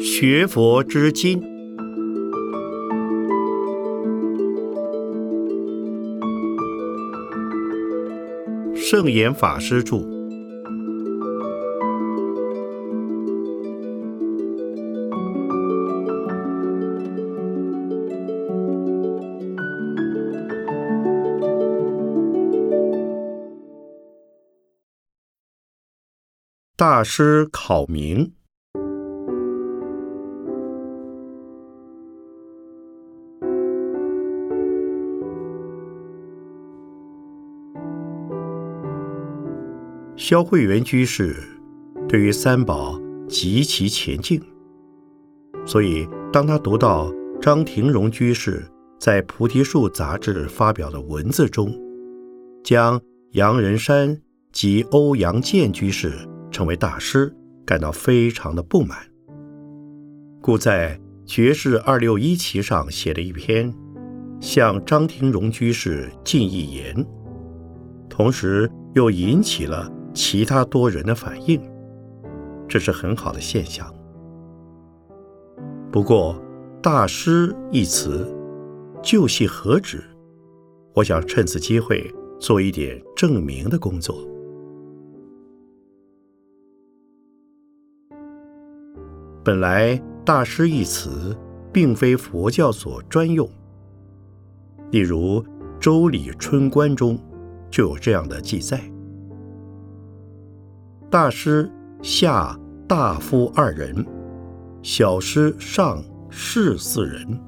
学佛之经，圣严法师著。大师考明。萧慧元居士对于三宝极其虔敬，所以当他读到张廷荣居士在《菩提树》杂志发表的文字中，将杨仁山及欧阳健居士成为大师，感到非常的不满，故在《绝世二六一期》上写了一篇向张廷荣居士进一言，同时又引起了。其他多人的反应，这是很好的现象。不过，“大师”一词究系何指？我想趁此机会做一点证明的工作。本来，“大师”一词并非佛教所专用，例如《周礼春官》中就有这样的记载。大师下大夫二人，小师上士四人。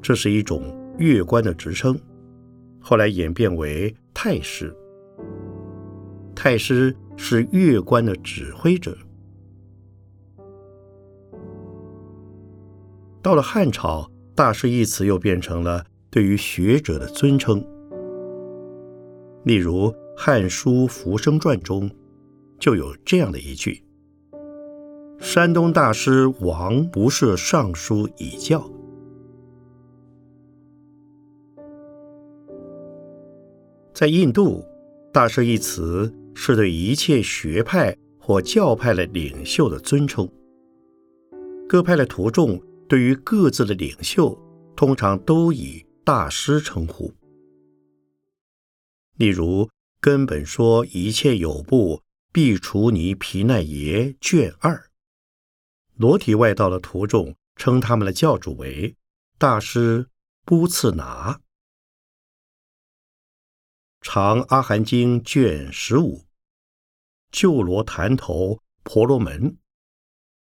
这是一种乐官的职称，后来演变为太师。太师是乐官的指挥者。到了汉朝，大师一词又变成了对于学者的尊称，例如。《汉书·浮生传》中就有这样的一句：“山东大师王不设尚书以教。”在印度，“大师”一词是对一切学派或教派的领袖的尊称。各派的徒众对于各自的领袖，通常都以“大师”称呼。例如。根本说一切有部必除尼皮奈耶卷二，裸体外道的徒众称他们的教主为大师布次拿。长阿含经卷十五，旧罗坛头婆罗门，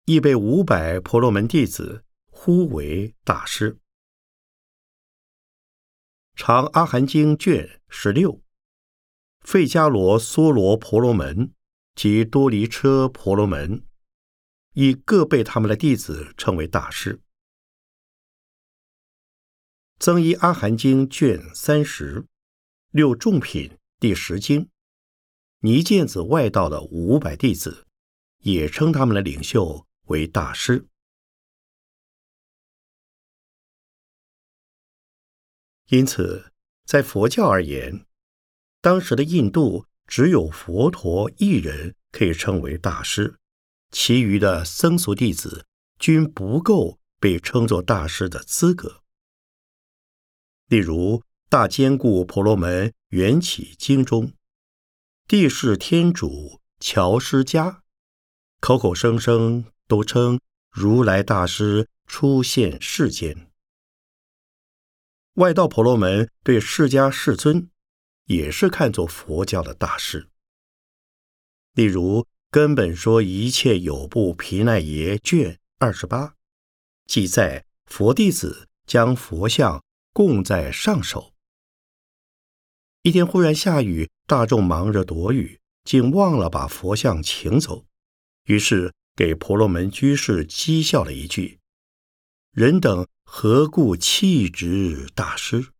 亦被五百婆罗门弟子呼为大师。长阿含经卷十六。费迦罗梭罗婆罗门及多离车婆罗门，亦各被他们的弟子称为大师。增一阿含经卷三十六众品第十经，尼犍子外道的五百弟子，也称他们的领袖为大师。因此，在佛教而言，当时的印度只有佛陀一人可以称为大师，其余的僧俗弟子均不够被称作大师的资格。例如，《大坚固婆罗门缘起经》中，帝释天主乔师迦口口声声都称如来大师出现世间，外道婆罗门对释迦世尊。也是看作佛教的大师。例如，根本说一切有部毗奈耶卷二十八，记载佛弟子将佛像供在上首。一天忽然下雨，大众忙着躲雨，竟忘了把佛像请走，于是给婆罗门居士讥笑了一句：“人等何故弃之大师？”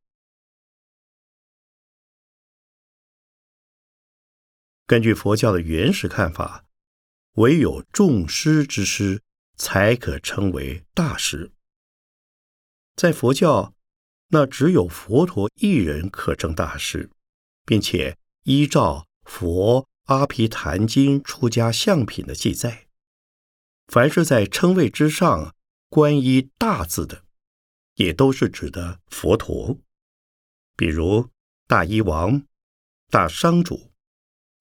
根据佛教的原始看法，唯有众师之师才可称为大师。在佛教，那只有佛陀一人可称大师，并且依照佛阿毗昙经出家相品的记载。凡是在称谓之上冠一大字的，也都是指的佛陀，比如大医王、大商主、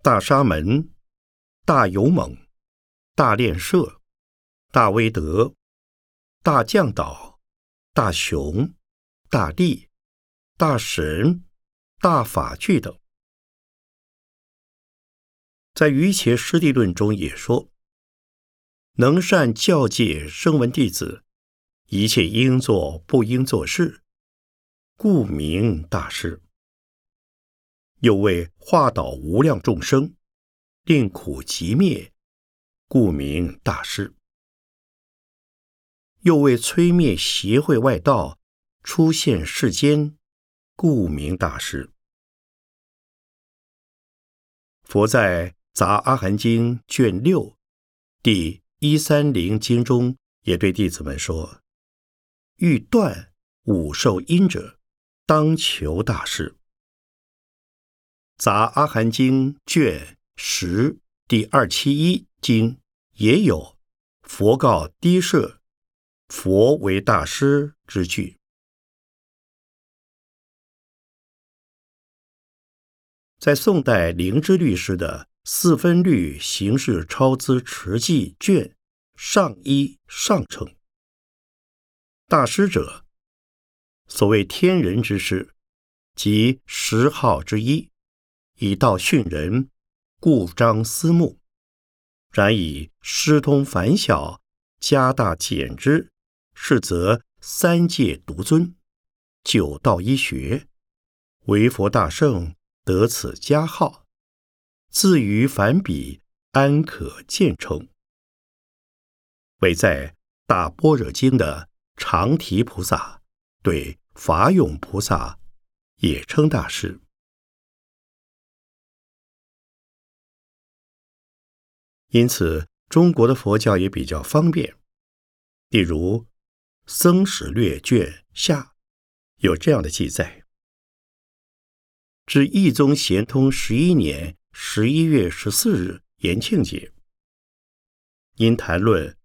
大沙门、大勇猛、大炼舍、大威德、大将导、大雄、大力、大神、大法具等。在《瑜伽师地论》中也说。能善教诫声闻弟子，一切应做不应做事，故名大师。又为化导无量众生，令苦即灭，故名大师。又为摧灭邪会外道，出现世间，故名大师。佛在《杂阿含经》卷六第。一三零经中也对弟子们说：“欲断五受因者，当求大师。”杂阿含经卷十第二七一经也有“佛告低舍，佛为大师”之句。在宋代灵芝律师的。四分律形式超资持记卷上一上称，大师者，所谓天人之师，即十号之一，以道训人，故彰思目。然以师通凡小，加大减之，是则三界独尊，九道一学，为佛大圣得此加号。自于凡彼，安可见称？为在《大般若经》的长提菩萨对法勇菩萨也称大师。因此，中国的佛教也比较方便。例如《僧史略》卷下有这样的记载：至义宗咸通十一年。十一月十四日，延庆节，因谈论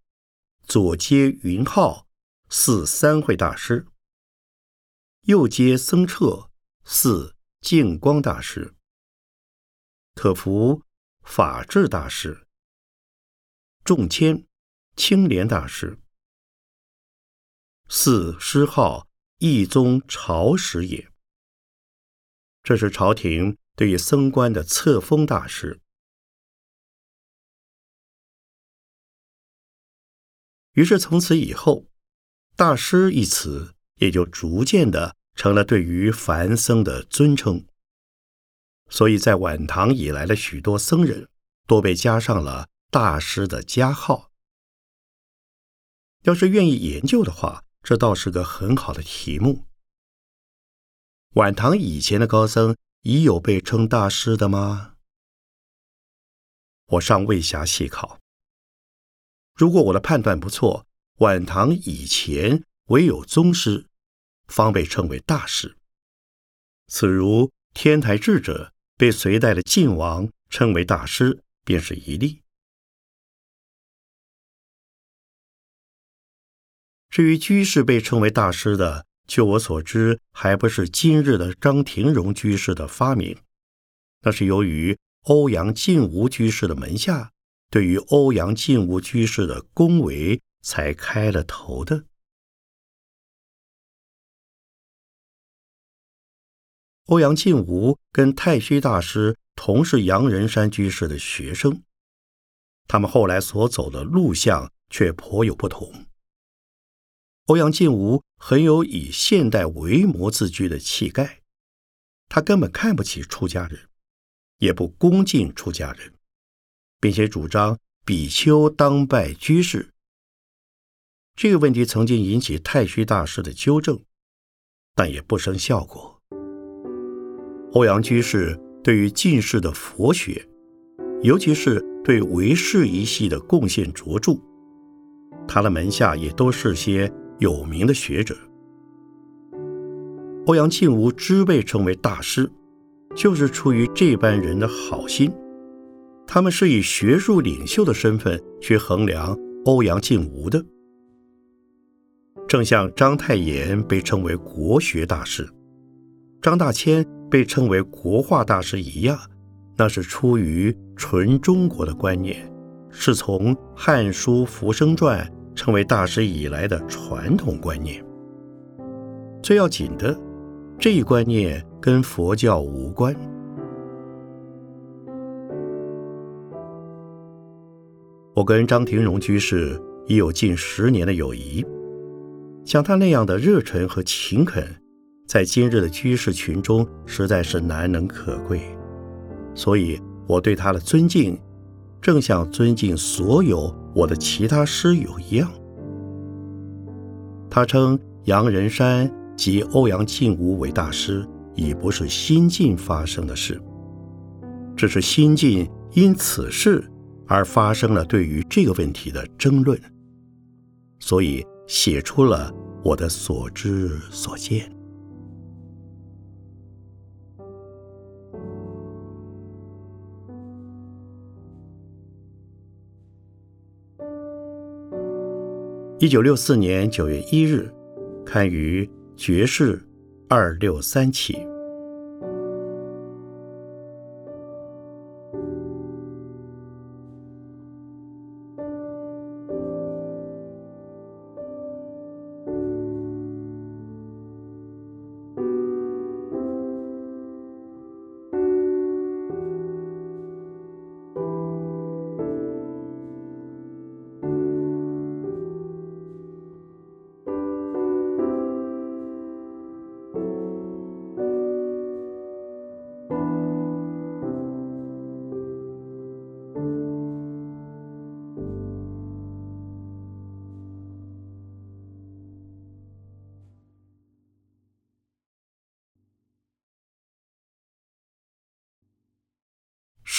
左接云浩，四三会大师；右接僧彻，四净光大师；可服法智大师；众谦青莲大师；四师号一宗朝使也。这是朝廷。对于僧官的册封大师，于是从此以后，“大师”一词也就逐渐的成了对于凡僧的尊称。所以在晚唐以来的许多僧人，都被加上了“大师”的加号。要是愿意研究的话，这倒是个很好的题目。晚唐以前的高僧。已有被称大师的吗？我尚未暇细考。如果我的判断不错，晚唐以前唯有宗师方被称为大师。此如天台智者被隋代的晋王称为大师，便是一例。至于居士被称为大师的，就我所知，还不是今日的张廷荣居士的发明，那是由于欧阳靖无居士的门下对于欧阳靖无居士的恭维才开了头的。欧阳靖无跟太虚大师同是杨仁山居士的学生，他们后来所走的路向却颇有不同。欧阳靖无很有以现代为模自居的气概，他根本看不起出家人，也不恭敬出家人，并且主张比丘当拜居士。这个问题曾经引起太虚大师的纠正，但也不生效果。欧阳居士对于近世的佛学，尤其是对唯识一系的贡献卓著，他的门下也都是些。有名的学者欧阳靖无之被称为大师，就是出于这般人的好心。他们是以学术领袖的身份去衡量欧阳靖无的，正像章太炎被称为国学大师，张大千被称为国画大师一样，那是出于纯中国的观念，是从《汉书·浮生传》成为大师以来的传统观念。最要紧的，这一观念跟佛教无关。我跟张廷荣居士已有近十年的友谊，像他那样的热忱和勤恳，在今日的居士群中实在是难能可贵。所以我对他的尊敬，正像尊敬所有我的其他师友一样。他称杨仁山及欧阳靖无为大师，已不是新近发生的事，只是新近因此事。而发生了对于这个问题的争论，所以写出了我的所知所见。一九六四年九月一日，刊于《爵士二六三期》。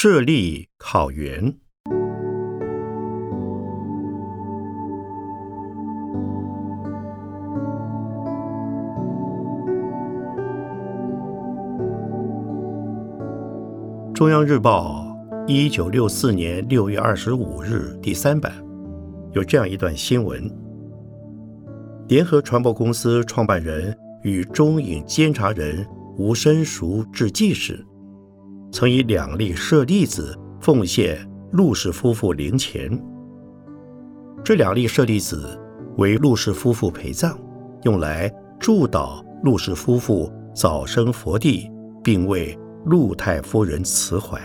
设立考员。中央日报一九六四年六月二十五日第三版有这样一段新闻：联合传播公司创办人与中影监察人吴申熟致记时。曾以两粒舍利子奉献陆氏夫妇灵前，这两粒舍利子为陆氏夫妇陪葬，用来祝祷陆氏夫妇早生佛地，并为陆太夫人辞怀。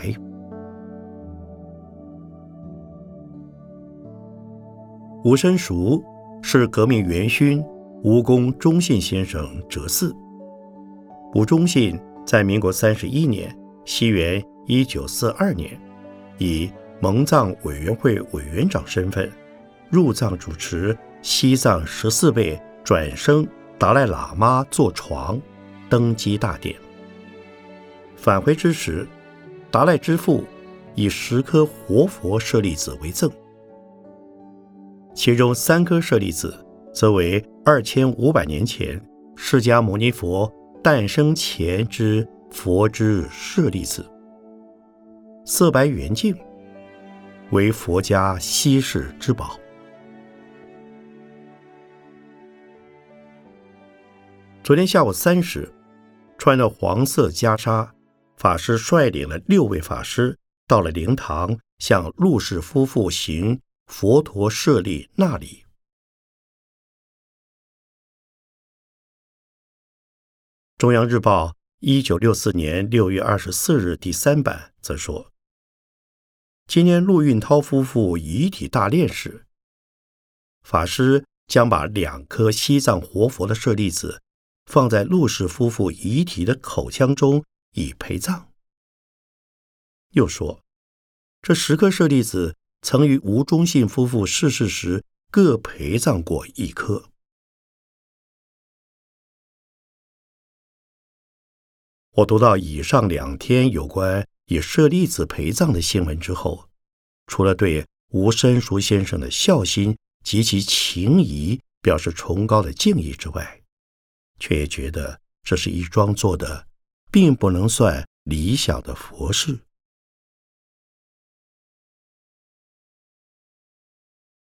吴申熟是革命元勋吴公忠信先生哲嗣。吴忠信在民国三十一年。西元一九四二年，以蒙藏委员会委员长身份入藏主持西藏十四位转生达赖喇嘛坐床登基大典。返回之时，达赖之父以十颗活佛舍利子为赠，其中三颗舍利子则为二千五百年前释迦牟尼佛诞生前之。佛之舍利子，色白圆净，为佛家稀世之宝。昨天下午三时，穿着黄色袈裟，法师率领了六位法师到了灵堂，向陆氏夫妇行佛陀舍利那里。中央日报。一九六四年六月二十四日，第三版则说：“今年陆运涛夫妇遗体大殓时，法师将把两颗西藏活佛的舍利子放在陆氏夫妇遗体的口腔中以陪葬。”又说：“这十颗舍利子曾与吴忠信夫妇逝世时各陪葬过一颗。”我读到以上两天有关以舍利子陪葬的新闻之后，除了对吴申叔先生的孝心及其情谊表示崇高的敬意之外，却也觉得这是一桩做的，并不能算理想的佛事。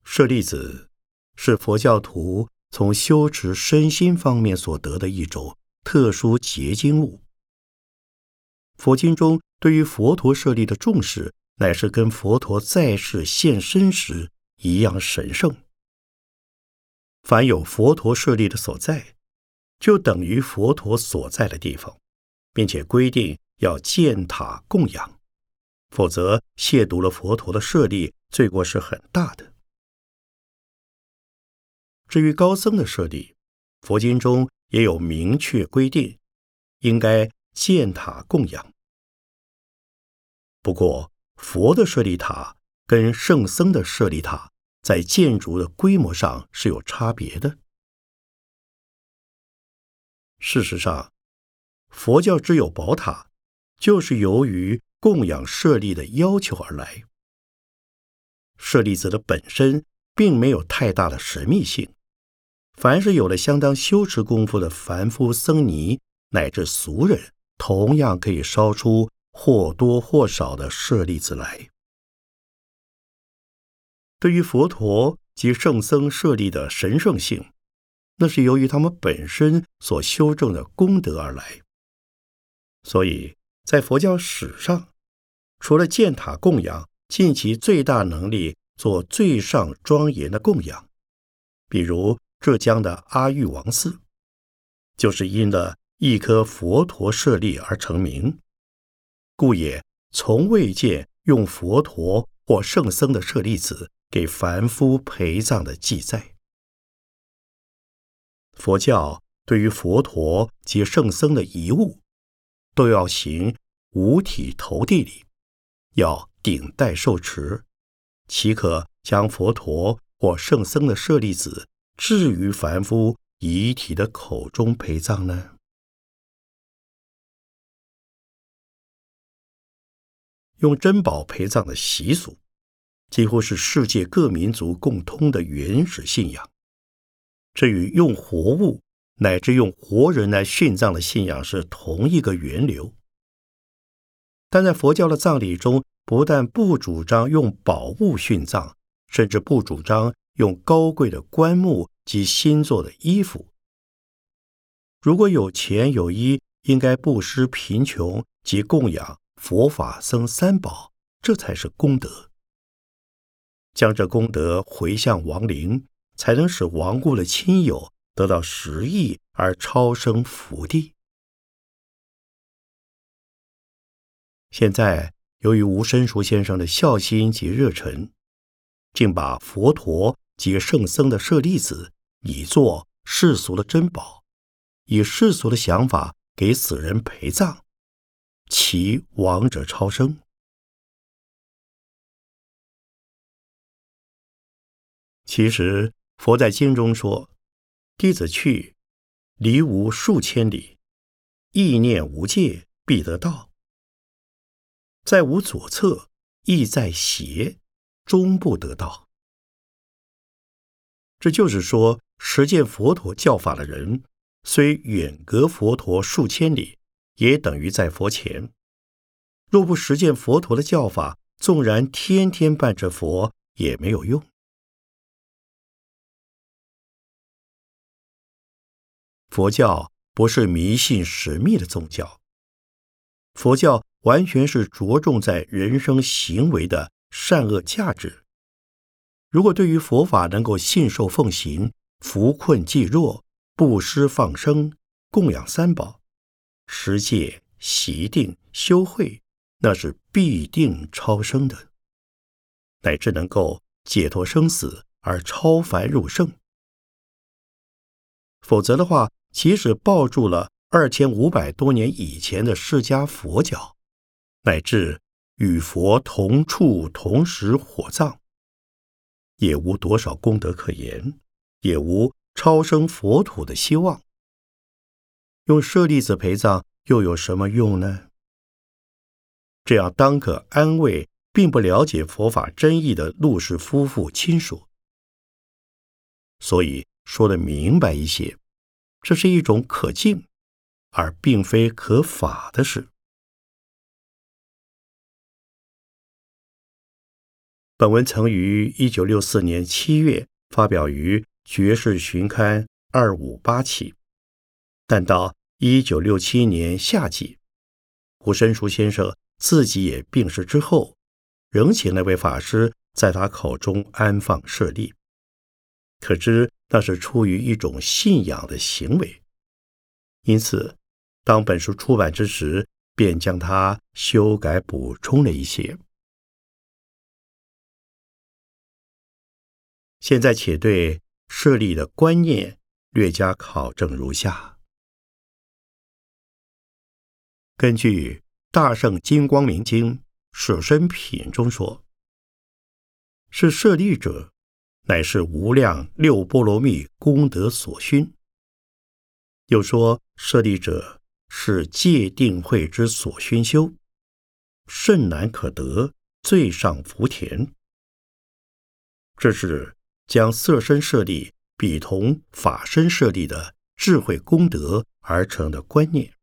舍利子是佛教徒从修持身心方面所得的一种特殊结晶物。佛经中对于佛陀舍利的重视，乃是跟佛陀在世现身时一样神圣。凡有佛陀舍利的所在，就等于佛陀所在的地方，并且规定要建塔供养，否则亵渎了佛陀的舍利，罪过是很大的。至于高僧的舍利，佛经中也有明确规定，应该建塔供养。不过，佛的舍利塔跟圣僧的舍利塔在建筑的规模上是有差别的。事实上，佛教之有宝塔，就是由于供养舍利的要求而来。舍利子的本身并没有太大的神秘性，凡是有了相当修持功夫的凡夫僧尼乃至俗人，同样可以烧出。或多或少的舍利子来。对于佛陀及圣僧舍利的神圣性，那是由于他们本身所修正的功德而来。所以在佛教史上，除了建塔供养，尽其最大能力做最上庄严的供养，比如浙江的阿育王寺，就是因了一颗佛陀舍利而成名。故也从未见用佛陀或圣僧的舍利子给凡夫陪葬的记载。佛教对于佛陀及圣僧的遗物，都要行五体投地礼，要顶戴受持，岂可将佛陀或圣僧的舍利子置于凡夫遗体的口中陪葬呢？用珍宝陪葬的习俗，几乎是世界各民族共通的原始信仰。这与用活物乃至用活人来殉葬的信仰是同一个源流。但在佛教的葬礼中，不但不主张用宝物殉葬，甚至不主张用高贵的棺木及新做的衣服。如果有钱有衣，应该布施贫穷及供养。佛法僧三宝，这才是功德。将这功德回向亡灵，才能使亡故的亲友得到实益而超生福地。现在由于吴申叔先生的孝心及热忱，竟把佛陀及圣僧的舍利子以作世俗的珍宝，以世俗的想法给死人陪葬。其亡者超生。其实佛在经中说：“弟子去，离无数千里，意念无界，必得道。在无左侧，意在邪，终不得道。”这就是说，实践佛陀教法的人，虽远隔佛陀数千里。也等于在佛前，若不实践佛陀的教法，纵然天天拜着佛也没有用。佛教不是迷信神秘的宗教，佛教完全是着重在人生行为的善恶价值。如果对于佛法能够信受奉行，扶困济弱，布施放生，供养三宝。持戒、习定、修慧，那是必定超生的，乃至能够解脱生死而超凡入圣。否则的话，即使抱住了二千五百多年以前的释迦佛教，乃至与佛同处同时火葬，也无多少功德可言，也无超生佛土的希望。用舍利子陪葬又有什么用呢？这样当可安慰并不了解佛法真意的陆氏夫妇亲属。所以说的明白一些，这是一种可敬，而并非可法的事。本文曾于一九六四年七月发表于《爵士寻刊》二五八期，但到一九六七年夏季，胡申书先生自己也病逝之后，仍请那位法师在他口中安放舍利，可知那是出于一种信仰的行为。因此，当本书出版之时，便将它修改补充了一些。现在，且对舍利的观念略加考证如下：根据《大圣金光明经·舍身品》中说，是舍利者，乃是无量六波罗蜜功德所熏。又说，舍利者是戒定慧之所熏修，甚难可得，最上福田。这是将色身舍利比同法身舍利的智慧功德而成的观念。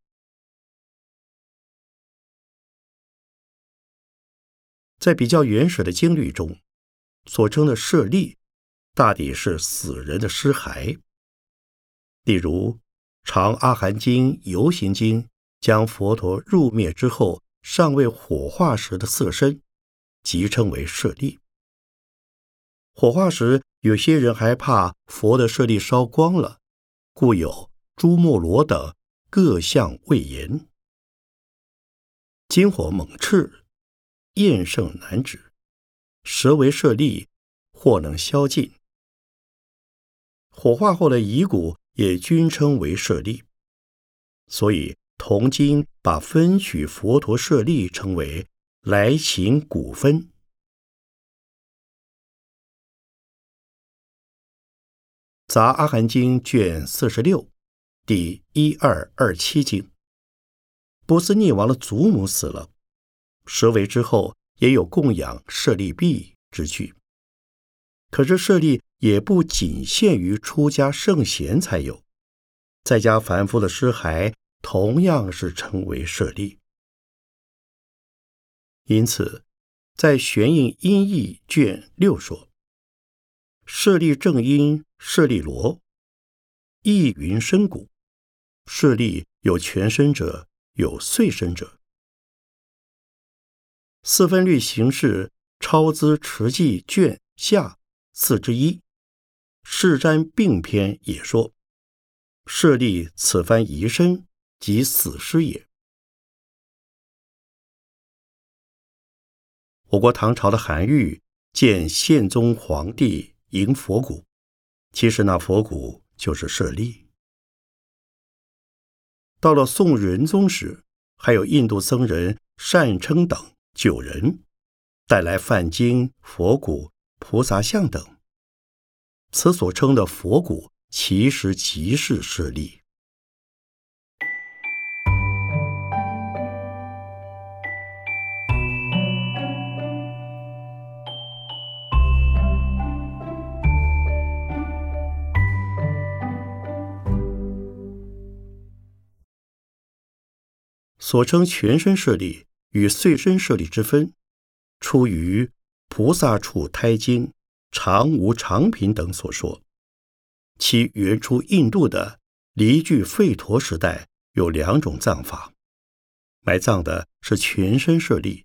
在比较原始的经律中，所称的舍利，大抵是死人的尸骸，例如。《长阿含经》《游行经》将佛陀入灭之后尚未火化时的色身，即称为舍利。火化时，有些人还怕佛的舍利烧光了，故有朱木罗等各项畏言。金火猛炽，厌胜难止，舌为舍利，或能消尽。火化后的遗骨。也均称为舍利，所以铜经把分取佛陀舍利称为来行古分。杂阿含经卷四十六，第一二二七经，波斯匿王的祖母死了，舍为之后也有供养舍利币之句。可是舍利也不仅限于出家圣贤才有，在家凡夫的尸骸同样是称为舍利。因此，在玄印音译卷六说：“舍利正因舍利罗，意云深谷。舍利有全身者，有碎身者。四分律形式超资持记卷下。”四之一，世瞻并篇也说：“舍利此番遗身，即死尸也。”我国唐朝的韩愈见宪宗皇帝迎佛骨，其实那佛骨就是舍利。到了宋仁宗时，还有印度僧人善称等九人带来梵经、佛骨。菩萨像等，此所称的佛骨，其实即是舍利。所称全身舍利与碎身舍利之分，出于。菩萨处胎经、常无常品等所说，其原出印度的离具吠陀时代有两种葬法，埋葬的是全身舍利，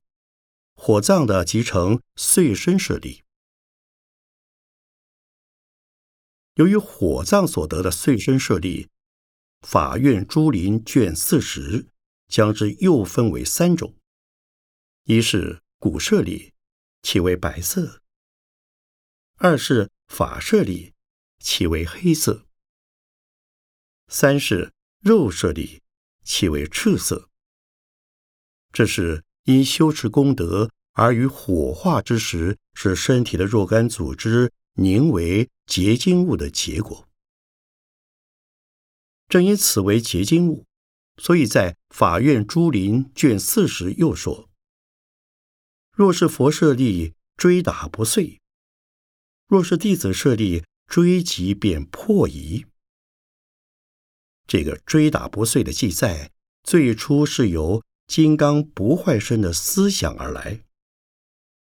火葬的即成碎身舍利。由于火葬所得的碎身舍利，法院朱林卷四十将之又分为三种：一是骨舍利。其为白色；二是法舍利，其为黑色；三是肉舍利，其为赤色。这是因修持功德而于火化之时，使身体的若干组织凝为结晶物的结果。正因此为结晶物，所以在法院朱林卷四十又说。若是佛舍利追打不碎，若是弟子舍利追击便破疑。这个追打不碎的记载，最初是由金刚不坏身的思想而来。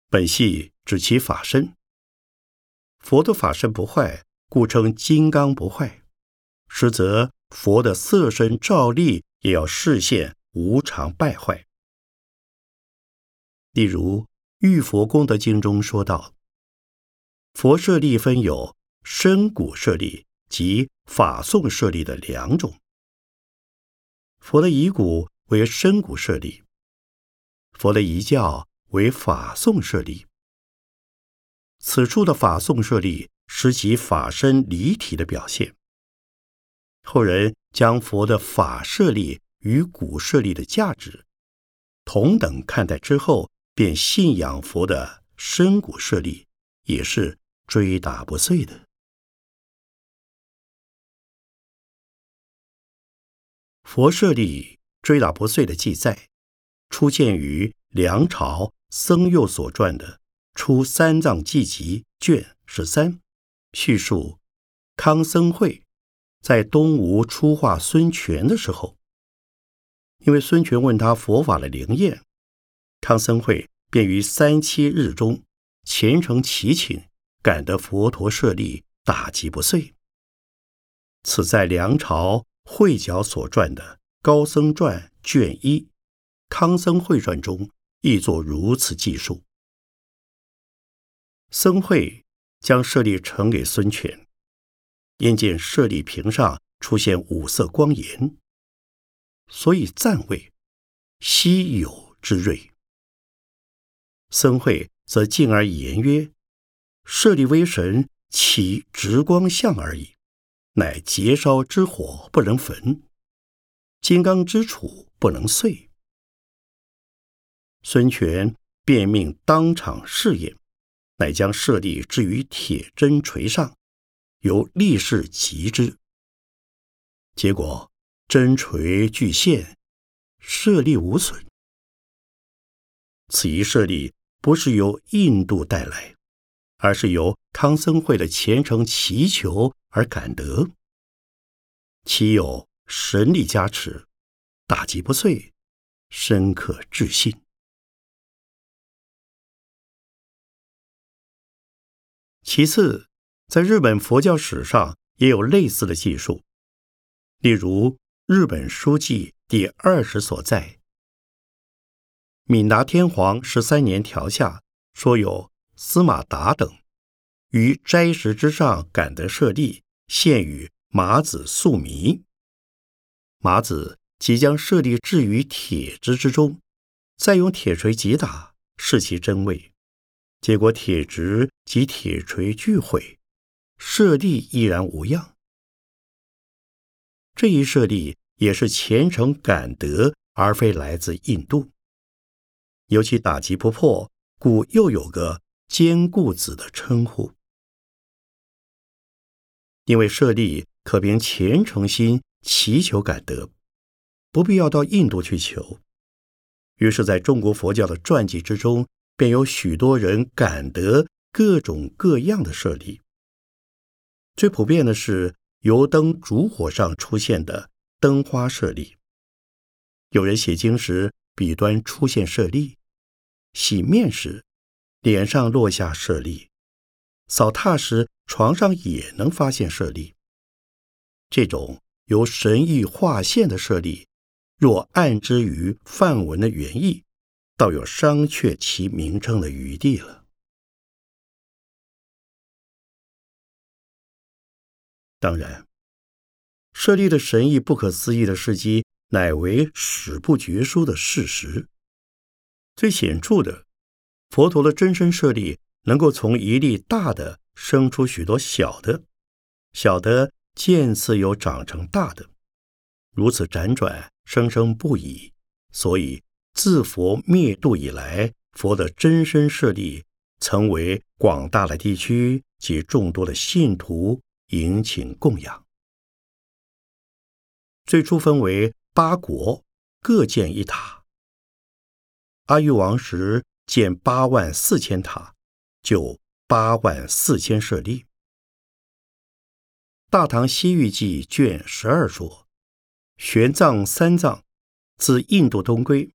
本系指其法身。佛的法身不坏，故称金刚不坏。实则佛的色身照例也要视现无常败坏。例如《玉佛功德经》中说道：“佛舍利分有深古舍利及法宋舍利的两种。佛的遗骨为深古舍利，佛的遗教为法宋舍利。此处的法宋舍利是其法身离体的表现。后人将佛的法舍利与古舍利的价值同等看待之后。”便信仰佛的深古舍利，也是追打不碎的。佛舍利追打不碎的记载，出现于梁朝僧佑所传的《出三藏记集》卷十三，叙述康僧会在东吴出化孙权的时候，因为孙权问他佛法的灵验。康僧会便于三七日中虔诚祈请，感得佛陀舍利打击不碎。此在梁朝慧角所传的《高僧传》卷一《康僧会传》中亦作如此记述。僧会将舍利呈给孙权，因见舍利瓶上出现五色光颜，所以赞谓稀有之瑞。僧会则进而言曰：“舍利微神，其直光相而已，乃劫烧之火不能焚，金刚之杵不能碎。”孙权便命当场试验，乃将舍利置于铁针锤上，由力士击之。结果针锤俱现，舍利无损。此一舍利。不是由印度带来，而是由康僧会的虔诚祈求而感得，其有神力加持，打击不碎，深刻置信。其次，在日本佛教史上也有类似的记述，例如日本书记第二十所在。闽达天皇十三年调下，说有司马达等于斋食之上感得舍利，献与马子素弥。马子即将舍利置于铁质之中，再用铁锤击打，试其真伪。结果铁质及铁锤俱毁，舍利依然无恙。这一舍利也是虔诚感得，而非来自印度。尤其打击不破，故又有个坚固子的称呼。因为舍利可凭虔诚心祈求感得，不必要到印度去求。于是，在中国佛教的传记之中，便有许多人感得各种各样的舍利。最普遍的是油灯烛火上出现的灯花舍利。有人写经时，笔端出现舍利。洗面时，脸上落下舍利；扫榻时，床上也能发现舍利。这种由神意化现的舍利，若暗之于梵文的原意，倒有商榷其名称的余地了。当然，舍利的神意不可思议的事迹，乃为史不绝书的事实。最显著的，佛陀的真身舍利能够从一粒大的生出许多小的，小的渐次又长成大的，如此辗转生生不已。所以自佛灭度以来，佛的真身舍利曾为广大的地区及众多的信徒迎请供养。最初分为八国，各建一塔。阿育王时建八万四千塔，就八万四千舍利。《大唐西域记》卷十二说，玄奘、三藏自印度东归，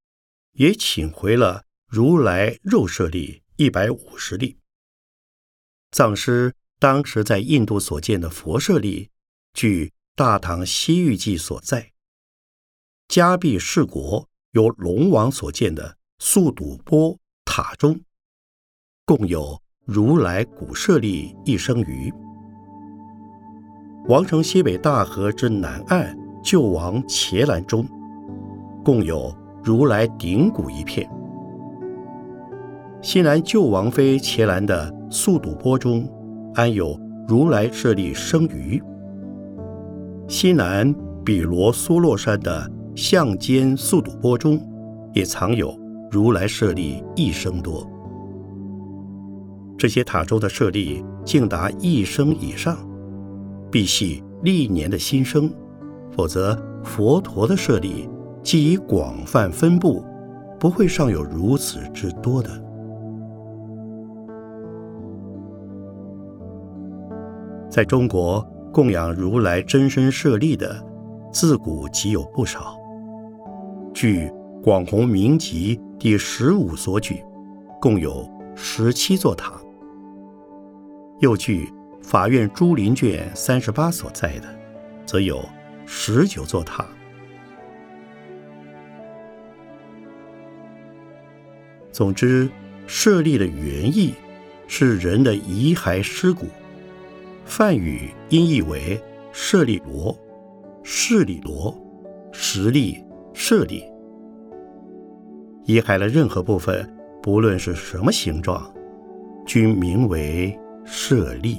也请回了如来肉舍利一百五十例。藏师当时在印度所见的佛舍利，据《大唐西域记》所在，迦毗世国由龙王所建的素笃波塔中，共有如来古舍利一生余。王城西北大河之南岸救王伽蓝中，共有如来顶骨一片。西南救王妃伽蓝的素笃波中，安有如来舍利生余。西南比罗苏洛山的象间素笃波中，也藏有如来舍利一生多。这些塔中的舍利竟达一生以上。必系历年的新生，否则佛陀的舍利既已广泛分布，不会尚有如此之多的。在中国供养如来真身舍利的，自古即有不少。据《广弘明集》第十五所举，共有十七座塔。又据。法院朱林卷三十八所在的，则有十九座塔。总之，舍利的原意是人的遗骸尸骨，梵语音译为舍利罗、势利罗、实利、舍利。遗骸的任何部分，不论是什么形状，均名为舍利。